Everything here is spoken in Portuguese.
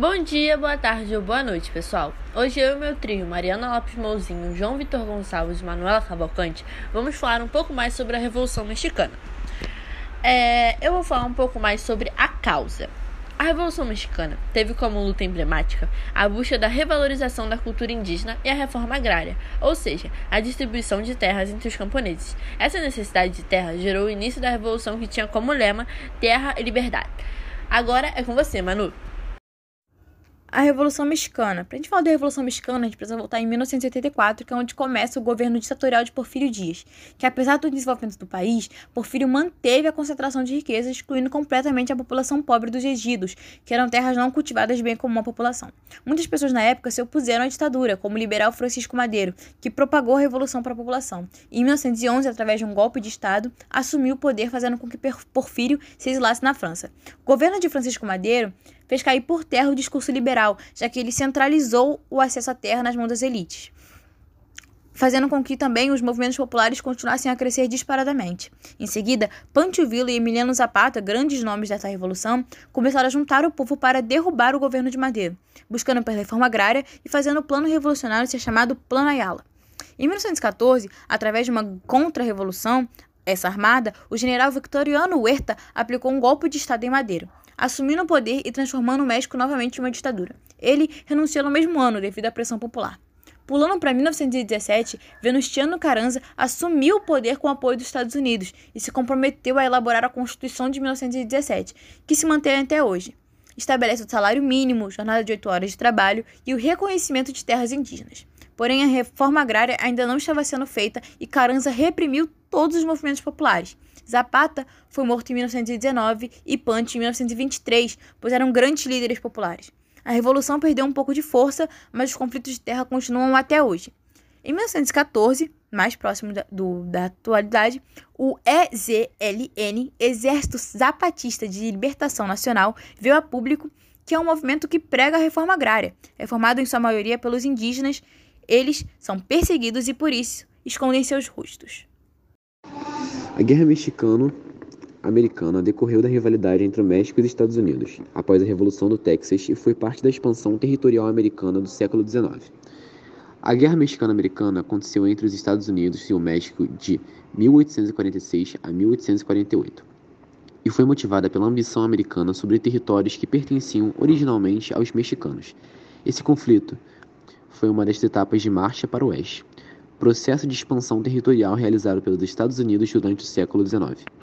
Bom dia, boa tarde ou boa noite, pessoal. Hoje eu e meu trio, Mariana Lopes Mouzinho, João Vitor Gonçalves e Manuela Cavalcante, vamos falar um pouco mais sobre a Revolução Mexicana. É, eu vou falar um pouco mais sobre a causa. A Revolução Mexicana teve como luta emblemática a busca da revalorização da cultura indígena e a reforma agrária, ou seja, a distribuição de terras entre os camponeses. Essa necessidade de terra gerou o início da revolução que tinha como lema terra e liberdade. Agora é com você, Manu a Revolução Mexicana. Para a gente falar da Revolução Mexicana, a gente precisa voltar em 1984, que é onde começa o governo ditatorial de Porfírio Dias, que apesar do desenvolvimento do país, Porfírio manteve a concentração de riquezas, excluindo completamente a população pobre dos ejidos, que eram terras não cultivadas bem como a população. Muitas pessoas na época se opuseram à ditadura, como o liberal Francisco Madeiro, que propagou a revolução para a população. E em 1911, através de um golpe de Estado, assumiu o poder, fazendo com que Porfírio se exilasse na França. O governo de Francisco Madeiro fez cair por terra o discurso liberal, já que ele centralizou o acesso à terra nas mãos das elites fazendo com que também os movimentos populares continuassem a crescer disparadamente. Em seguida, Pancho e Emiliano Zapata, grandes nomes dessa revolução, começaram a juntar o povo para derrubar o governo de Madeira, buscando pela reforma agrária e fazendo o plano revolucionário ser chamado Plano Ayala. Em 1914, através de uma contra-revolução, essa armada, o general Victoriano Huerta aplicou um golpe de Estado em Madeira, assumindo o poder e transformando o México novamente em uma ditadura. Ele renunciou no mesmo ano devido à pressão popular. Pulando para 1917, Venustiano Carranza assumiu o poder com o apoio dos Estados Unidos e se comprometeu a elaborar a Constituição de 1917, que se mantém até hoje. Estabelece o salário mínimo, jornada de 8 horas de trabalho e o reconhecimento de terras indígenas. Porém, a reforma agrária ainda não estava sendo feita e Carranza reprimiu todos os movimentos populares. Zapata foi morto em 1919 e Pancho em 1923, pois eram grandes líderes populares. A revolução perdeu um pouco de força, mas os conflitos de terra continuam até hoje. Em 1914, mais próximo da, do, da atualidade, o EZLN, Exército Zapatista de Libertação Nacional, veio a público que é um movimento que prega a reforma agrária, é formado em sua maioria pelos indígenas eles são perseguidos e por isso escondem seus rostos. A Guerra Mexicano-Americana decorreu da rivalidade entre o México e os Estados Unidos, após a Revolução do Texas e foi parte da expansão territorial americana do século XIX. A Guerra Mexicano-Americana aconteceu entre os Estados Unidos e o México de 1846 a 1848 e foi motivada pela ambição americana sobre territórios que pertenciam originalmente aos mexicanos. Esse conflito foi uma das etapas de marcha para o oeste, processo de expansão territorial realizado pelos Estados Unidos durante o século XIX.